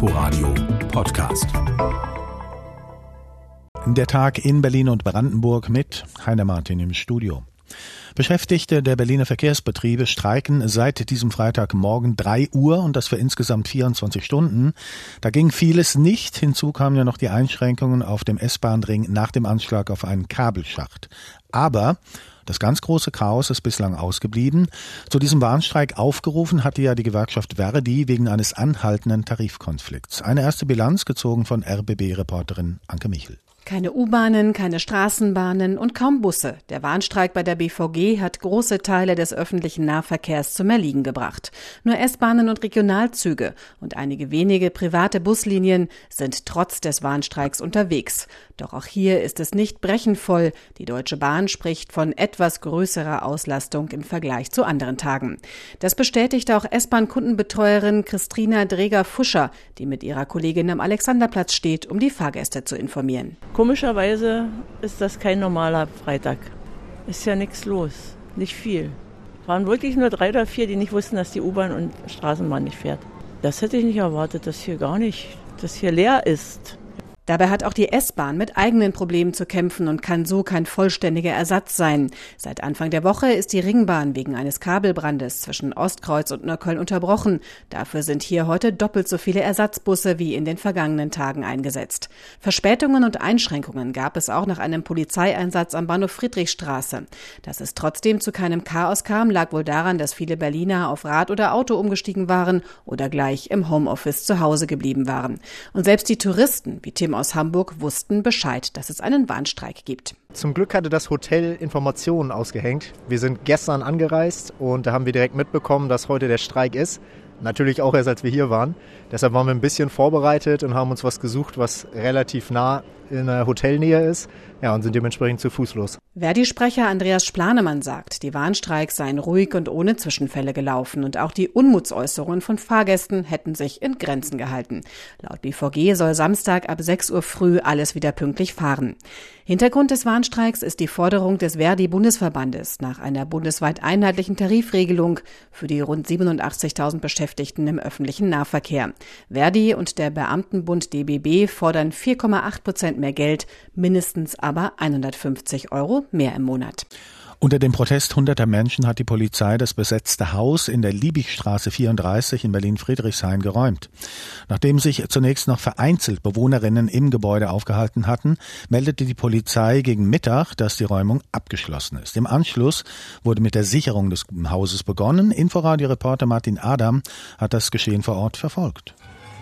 Inforadio Podcast. Der Tag in Berlin und Brandenburg mit Heiner Martin im Studio. Beschäftigte der Berliner Verkehrsbetriebe streiken seit diesem Freitagmorgen 3 Uhr und das für insgesamt 24 Stunden. Da ging vieles nicht. Hinzu kamen ja noch die Einschränkungen auf dem S-Bahn-Ring nach dem Anschlag auf einen Kabelschacht. Aber das ganz große Chaos ist bislang ausgeblieben. Zu diesem Warnstreik aufgerufen hatte ja die Gewerkschaft Verdi wegen eines anhaltenden Tarifkonflikts. Eine erste Bilanz gezogen von RBB-Reporterin Anke Michel. Keine U-Bahnen, keine Straßenbahnen und kaum Busse. Der Warnstreik bei der BVG hat große Teile des öffentlichen Nahverkehrs zum Erliegen gebracht. Nur S-Bahnen und Regionalzüge und einige wenige private Buslinien sind trotz des Warnstreiks unterwegs. Doch auch hier ist es nicht brechenvoll. Die Deutsche Bahn spricht von etwas größerer Auslastung im Vergleich zu anderen Tagen. Das bestätigte auch S-Bahn-Kundenbetreuerin Christina Dreger-Fuscher, die mit ihrer Kollegin am Alexanderplatz steht, um die Fahrgäste zu informieren. Komischerweise ist das kein normaler Freitag. Ist ja nichts los, nicht viel. Waren wirklich nur drei oder vier, die nicht wussten, dass die U-Bahn und Straßenbahn nicht fährt. Das hätte ich nicht erwartet, dass hier gar nicht, dass hier leer ist. Dabei hat auch die S-Bahn mit eigenen Problemen zu kämpfen und kann so kein vollständiger Ersatz sein. Seit Anfang der Woche ist die Ringbahn wegen eines Kabelbrandes zwischen Ostkreuz und Neukölln unterbrochen. Dafür sind hier heute doppelt so viele Ersatzbusse wie in den vergangenen Tagen eingesetzt. Verspätungen und Einschränkungen gab es auch nach einem Polizeieinsatz am Bahnhof Friedrichstraße. Dass es trotzdem zu keinem Chaos kam, lag wohl daran, dass viele Berliner auf Rad oder Auto umgestiegen waren oder gleich im Homeoffice zu Hause geblieben waren. Und selbst die Touristen wie Tim aus Hamburg wussten Bescheid, dass es einen Warnstreik gibt. Zum Glück hatte das Hotel Informationen ausgehängt. Wir sind gestern angereist und da haben wir direkt mitbekommen, dass heute der Streik ist. Natürlich auch erst, als wir hier waren. Deshalb waren wir ein bisschen vorbereitet und haben uns was gesucht, was relativ nah in der Hotelnähe ist. Ja, und sind dementsprechend zu Fuß los. Verdi-Sprecher Andreas Splanemann sagt, die Warnstreiks seien ruhig und ohne Zwischenfälle gelaufen und auch die Unmutsäußerungen von Fahrgästen hätten sich in Grenzen gehalten. Laut BVG soll Samstag ab 6 Uhr früh alles wieder pünktlich fahren. Hintergrund des Warnstreiks ist die Forderung des Verdi-Bundesverbandes nach einer bundesweit einheitlichen Tarifregelung für die rund 87.000 Beschäftigten im öffentlichen Nahverkehr. Verdi und der Beamtenbund DBB fordern 4,8 Prozent mehr Geld, mindestens aber 150 Euro mehr im Monat. Unter dem Protest hunderter Menschen hat die Polizei das besetzte Haus in der Liebigstraße 34 in Berlin-Friedrichshain geräumt. Nachdem sich zunächst noch vereinzelt Bewohnerinnen im Gebäude aufgehalten hatten, meldete die Polizei gegen Mittag, dass die Räumung abgeschlossen ist. Im Anschluss wurde mit der Sicherung des Hauses begonnen. Inforadio-Reporter Martin Adam hat das Geschehen vor Ort verfolgt.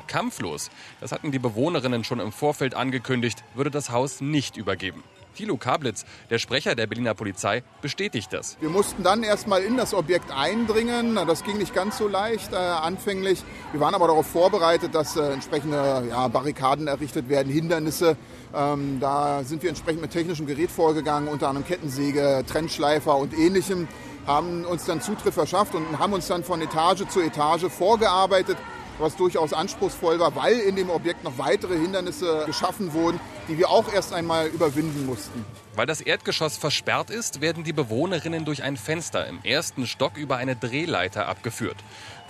Kampflos, das hatten die Bewohnerinnen schon im Vorfeld angekündigt, würde das Haus nicht übergeben. Thilo Kablitz, der Sprecher der Berliner Polizei, bestätigt das. Wir mussten dann erstmal in das Objekt eindringen. Das ging nicht ganz so leicht äh, anfänglich. Wir waren aber darauf vorbereitet, dass äh, entsprechende ja, Barrikaden errichtet werden, Hindernisse. Ähm, da sind wir entsprechend mit technischem Gerät vorgegangen, unter anderem Kettensäge, Trennschleifer und ähnlichem, haben uns dann Zutritt verschafft und haben uns dann von Etage zu Etage vorgearbeitet was durchaus anspruchsvoll war, weil in dem Objekt noch weitere Hindernisse geschaffen wurden, die wir auch erst einmal überwinden mussten. Weil das Erdgeschoss versperrt ist, werden die Bewohnerinnen durch ein Fenster im ersten Stock über eine Drehleiter abgeführt.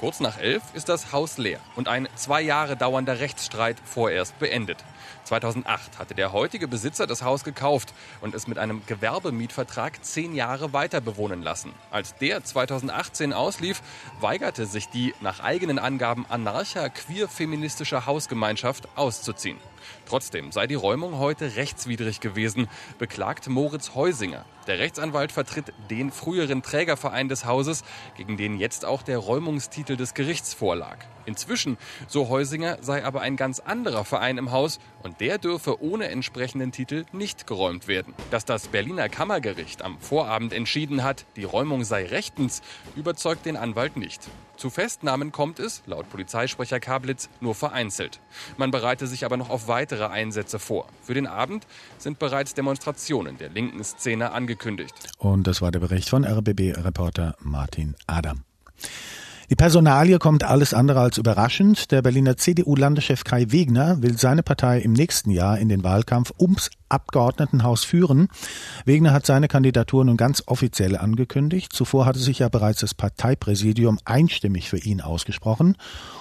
Kurz nach elf ist das Haus leer und ein zwei Jahre dauernder Rechtsstreit vorerst beendet. 2008 hatte der heutige Besitzer das Haus gekauft und es mit einem Gewerbemietvertrag zehn Jahre weiter bewohnen lassen. Als der 2018 auslief, weigerte sich die nach eigenen Angaben anarcha-queer-feministische Hausgemeinschaft auszuziehen. Trotzdem sei die Räumung heute rechtswidrig gewesen, beklagt Moritz Heusinger. Der Rechtsanwalt vertritt den früheren Trägerverein des Hauses, gegen den jetzt auch der Räumungstitel des Gerichts vorlag. Inzwischen, so Heusinger, sei aber ein ganz anderer Verein im Haus und der dürfe ohne entsprechenden Titel nicht geräumt werden. Dass das Berliner Kammergericht am Vorabend entschieden hat, die Räumung sei rechtens, überzeugt den Anwalt nicht. Zu Festnahmen kommt es, laut Polizeisprecher Kablitz, nur vereinzelt. Man bereite sich aber noch auf weitere Einsätze vor. Für den Abend sind bereits Demonstrationen der linken Szene angekündigt. Und das war der Bericht von RBB-Reporter Martin Adam. Die Personalie kommt alles andere als überraschend. Der Berliner CDU-Landeschef Kai Wegner will seine Partei im nächsten Jahr in den Wahlkampf ums Abgeordnetenhaus führen. Wegner hat seine Kandidatur nun ganz offiziell angekündigt. Zuvor hatte sich ja bereits das Parteipräsidium einstimmig für ihn ausgesprochen.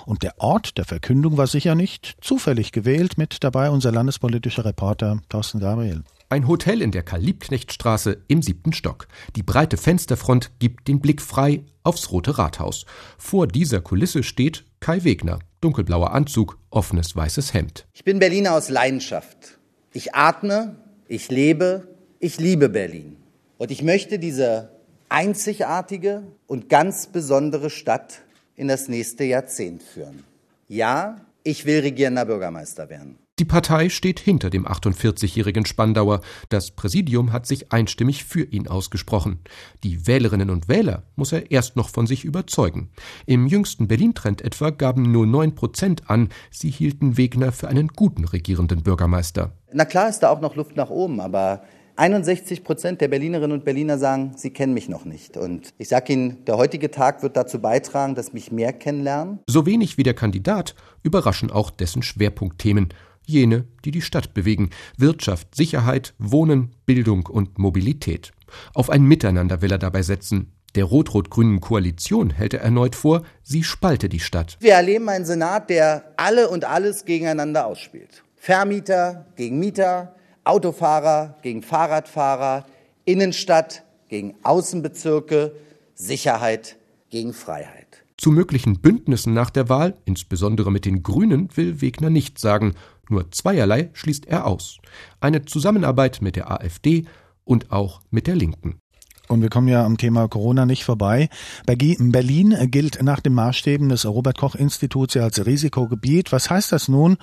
Und der Ort der Verkündung war sicher nicht zufällig gewählt. Mit dabei unser landespolitischer Reporter Thorsten Gabriel. Ein Hotel in der Karl-Liebknecht-Straße im siebten Stock. Die breite Fensterfront gibt den Blick frei aufs Rote Rathaus. Vor dieser Kulisse steht Kai Wegner. Dunkelblauer Anzug, offenes weißes Hemd. Ich bin Berliner aus Leidenschaft. Ich atme, ich lebe, ich liebe Berlin. Und ich möchte diese einzigartige und ganz besondere Stadt in das nächste Jahrzehnt führen. Ja, ich will regierender Bürgermeister werden. Die Partei steht hinter dem 48-jährigen Spandauer. Das Präsidium hat sich einstimmig für ihn ausgesprochen. Die Wählerinnen und Wähler muss er erst noch von sich überzeugen. Im jüngsten Berlin-Trend etwa gaben nur 9 Prozent an, sie hielten Wegner für einen guten regierenden Bürgermeister. Na klar ist da auch noch Luft nach oben, aber 61 Prozent der Berlinerinnen und Berliner sagen, sie kennen mich noch nicht. Und ich sage Ihnen, der heutige Tag wird dazu beitragen, dass mich mehr kennenlernen. So wenig wie der Kandidat überraschen auch dessen Schwerpunktthemen jene, die die Stadt bewegen Wirtschaft, Sicherheit, Wohnen, Bildung und Mobilität. Auf ein Miteinander will er dabei setzen. Der rot-rot-grünen Koalition hält er erneut vor, sie spalte die Stadt. Wir erleben einen Senat, der alle und alles gegeneinander ausspielt. Vermieter gegen Mieter, Autofahrer gegen Fahrradfahrer, Innenstadt gegen Außenbezirke, Sicherheit gegen Freiheit. Zu möglichen Bündnissen nach der Wahl, insbesondere mit den Grünen, will Wegner nicht sagen. Nur zweierlei schließt er aus. Eine Zusammenarbeit mit der AfD und auch mit der Linken. Und wir kommen ja am Thema Corona nicht vorbei. Berlin gilt nach den Maßstäben des Robert Koch Instituts ja als Risikogebiet. Was heißt das nun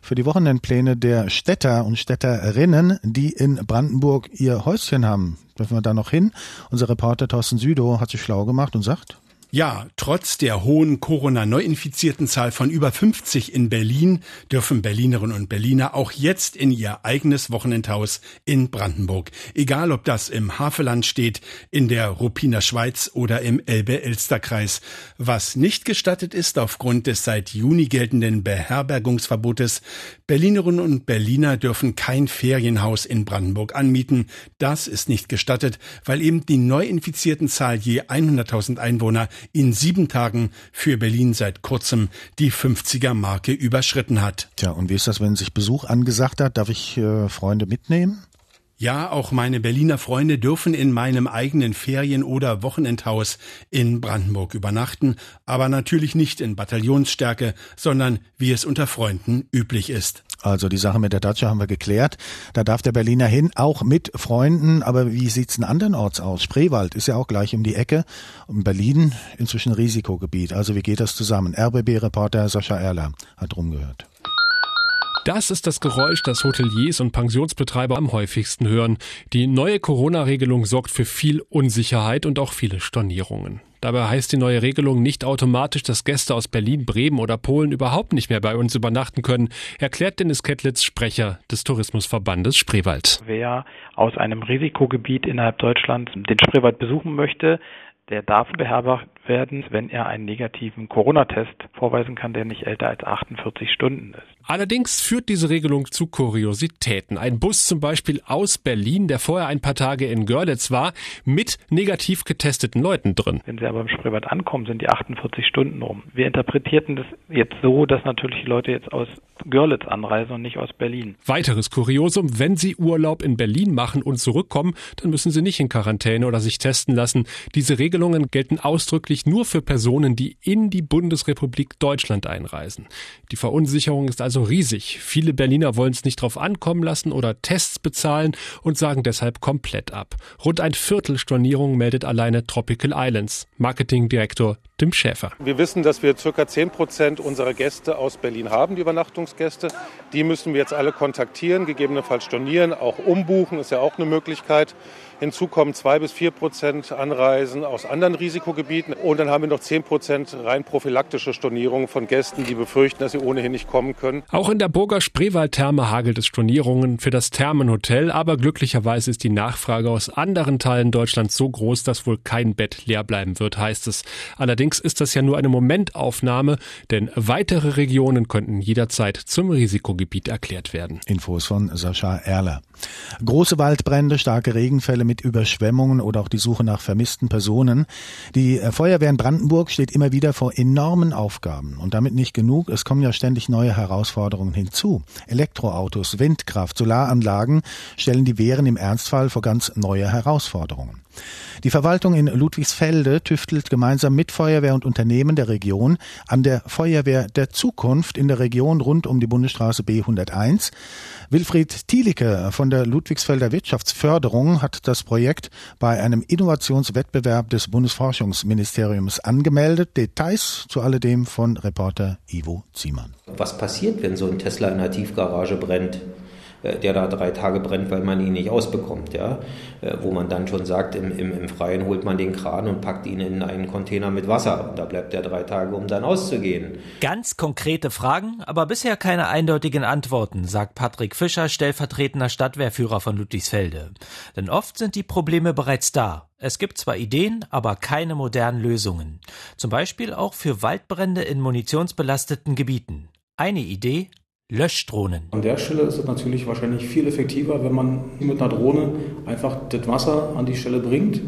für die Wochenendpläne der Städter und Städterinnen, die in Brandenburg ihr Häuschen haben? Dürfen wir da noch hin? Unser Reporter Thorsten Südow hat sich schlau gemacht und sagt, ja, trotz der hohen Corona-Neuinfizierten-Zahl von über 50 in Berlin dürfen Berlinerinnen und Berliner auch jetzt in ihr eigenes Wochenendhaus in Brandenburg. Egal, ob das im Havelland steht, in der Ruppiner Schweiz oder im Elbe-Elster-Kreis. Was nicht gestattet ist aufgrund des seit Juni geltenden Beherbergungsverbotes, Berlinerinnen und Berliner dürfen kein Ferienhaus in Brandenburg anmieten. Das ist nicht gestattet, weil eben die Neuinfizierten-Zahl je 100.000 Einwohner in sieben Tagen für Berlin seit kurzem die 50er-Marke überschritten hat. Tja, und wie ist das, wenn sich Besuch angesagt hat? Darf ich äh, Freunde mitnehmen? Ja, auch meine Berliner Freunde dürfen in meinem eigenen Ferien- oder Wochenendhaus in Brandenburg übernachten, aber natürlich nicht in Bataillonsstärke, sondern wie es unter Freunden üblich ist. Also die Sache mit der Datsche haben wir geklärt. Da darf der Berliner hin, auch mit Freunden. Aber wie sieht's denn andernorts aus? Spreewald ist ja auch gleich um die Ecke. Und Berlin inzwischen Risikogebiet. Also wie geht das zusammen? RBB-Reporter Sascha Erler hat rumgehört. Das ist das Geräusch, das Hoteliers und Pensionsbetreiber am häufigsten hören. Die neue Corona-Regelung sorgt für viel Unsicherheit und auch viele Stornierungen. Dabei heißt die neue Regelung nicht automatisch, dass Gäste aus Berlin, Bremen oder Polen überhaupt nicht mehr bei uns übernachten können, erklärt Dennis Kettlitz, Sprecher des Tourismusverbandes Spreewald. Wer aus einem Risikogebiet innerhalb Deutschlands den Spreewald besuchen möchte, der darf beherbergt werden, wenn er einen negativen Corona-Test vorweisen kann, der nicht älter als 48 Stunden ist. Allerdings führt diese Regelung zu Kuriositäten. Ein Bus zum Beispiel aus Berlin, der vorher ein paar Tage in Görlitz war, mit negativ getesteten Leuten drin. Wenn sie aber im Spreewald ankommen, sind die 48 Stunden rum. Wir interpretierten das jetzt so, dass natürlich die Leute jetzt aus Görlitz anreisen und nicht aus Berlin. Weiteres Kuriosum, wenn Sie Urlaub in Berlin machen und zurückkommen, dann müssen Sie nicht in Quarantäne oder sich testen lassen. Diese Regelungen gelten ausdrücklich nur für Personen, die in die Bundesrepublik Deutschland einreisen. Die Verunsicherung ist also also riesig. Viele Berliner wollen es nicht drauf ankommen lassen oder Tests bezahlen und sagen deshalb komplett ab. Rund ein Viertel Stornierung meldet alleine Tropical Islands. Marketingdirektor Tim Schäfer. Wir wissen, dass wir ca. 10 Prozent unserer Gäste aus Berlin haben, die Übernachtungsgäste. Die müssen wir jetzt alle kontaktieren, gegebenenfalls stornieren, auch umbuchen, ist ja auch eine Möglichkeit. Hinzu kommen zwei bis vier Prozent Anreisen aus anderen Risikogebieten. Und dann haben wir noch 10 Prozent rein prophylaktische Stornierungen von Gästen, die befürchten, dass sie ohnehin nicht kommen können. Auch in der Burger Spreewald-Therme hagelt es Stornierungen für das Thermenhotel, aber glücklicherweise ist die Nachfrage aus anderen Teilen Deutschlands so groß, dass wohl kein Bett leer bleiben wird, heißt es. Allerdings ist das ja nur eine Momentaufnahme, denn weitere Regionen könnten jederzeit zum Risikogebiet erklärt werden. Infos von Sascha Erler. Große Waldbrände, starke Regenfälle mit Überschwemmungen oder auch die Suche nach vermissten Personen. Die Feuerwehr in Brandenburg steht immer wieder vor enormen Aufgaben. Und damit nicht genug, es kommen ja ständig neue Herausforderungen hinzu. Elektroautos, Windkraft, Solaranlagen stellen die Wehren im Ernstfall vor ganz neue Herausforderungen. Die Verwaltung in Ludwigsfelde tüftelt gemeinsam mit Feuerwehr und Unternehmen der Region an der Feuerwehr der Zukunft in der Region rund um die Bundesstraße B101. Wilfried Thielicke von der Ludwigsfelder Wirtschaftsförderung hat das Projekt bei einem Innovationswettbewerb des Bundesforschungsministeriums angemeldet. Details zu alledem von Reporter Ivo Ziemann. Was passiert, wenn so ein Tesla in der Tiefgarage brennt? Äh, der da drei Tage brennt, weil man ihn nicht ausbekommt, ja, äh, wo man dann schon sagt, im, im, im Freien holt man den Kran und packt ihn in einen Container mit Wasser und da bleibt er drei Tage, um dann auszugehen. Ganz konkrete Fragen, aber bisher keine eindeutigen Antworten, sagt Patrick Fischer, stellvertretender Stadtwehrführer von Ludwigsfelde. Denn oft sind die Probleme bereits da. Es gibt zwar Ideen, aber keine modernen Lösungen. Zum Beispiel auch für Waldbrände in munitionsbelasteten Gebieten. Eine Idee, Löschdrohnen. An der Stelle ist es natürlich wahrscheinlich viel effektiver, wenn man mit einer Drohne einfach das Wasser an die Stelle bringt.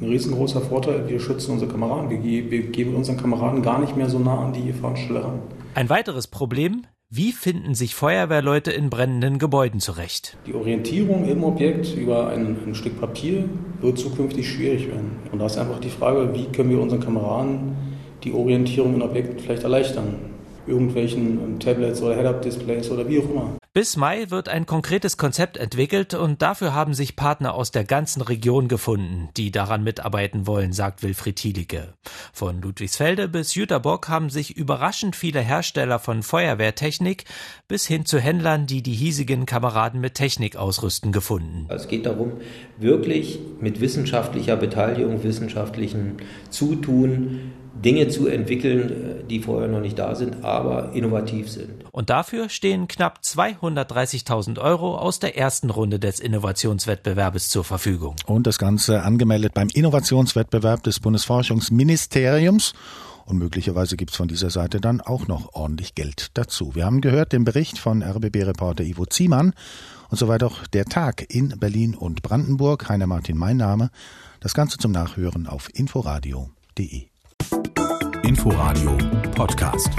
Ein riesengroßer Vorteil, wir schützen unsere Kameraden. Wir, wir geben unseren Kameraden gar nicht mehr so nah an die Gefahrenstelle ran. Ein weiteres Problem, wie finden sich Feuerwehrleute in brennenden Gebäuden zurecht? Die Orientierung im Objekt über ein, ein, Stück Papier wird zukünftig schwierig werden. Und da ist einfach die Frage, wie können wir unseren Kameraden die Orientierung in Objekten vielleicht erleichtern irgendwelchen Tablets oder Head-Up-Displays oder wie auch immer. Bis Mai wird ein konkretes Konzept entwickelt und dafür haben sich Partner aus der ganzen Region gefunden, die daran mitarbeiten wollen, sagt Wilfried Thielicke. Von Ludwigsfelde bis Jüterbock haben sich überraschend viele Hersteller von Feuerwehrtechnik bis hin zu Händlern, die die hiesigen Kameraden mit Technik ausrüsten, gefunden. Es geht darum, wirklich mit wissenschaftlicher Beteiligung, wissenschaftlichen Zutun Dinge zu entwickeln, die vorher noch nicht da sind, aber innovativ sind. Und dafür stehen knapp 230.000 Euro aus der ersten Runde des Innovationswettbewerbes zur Verfügung. Und das Ganze angemeldet beim Innovationswettbewerb des Bundesforschungsministeriums. Und möglicherweise gibt's von dieser Seite dann auch noch ordentlich Geld dazu. Wir haben gehört den Bericht von RBB-Reporter Ivo Ziemann und soweit auch der Tag in Berlin und Brandenburg. Heiner Martin, mein Name. Das Ganze zum Nachhören auf inforadio.de. Inforadio Podcast.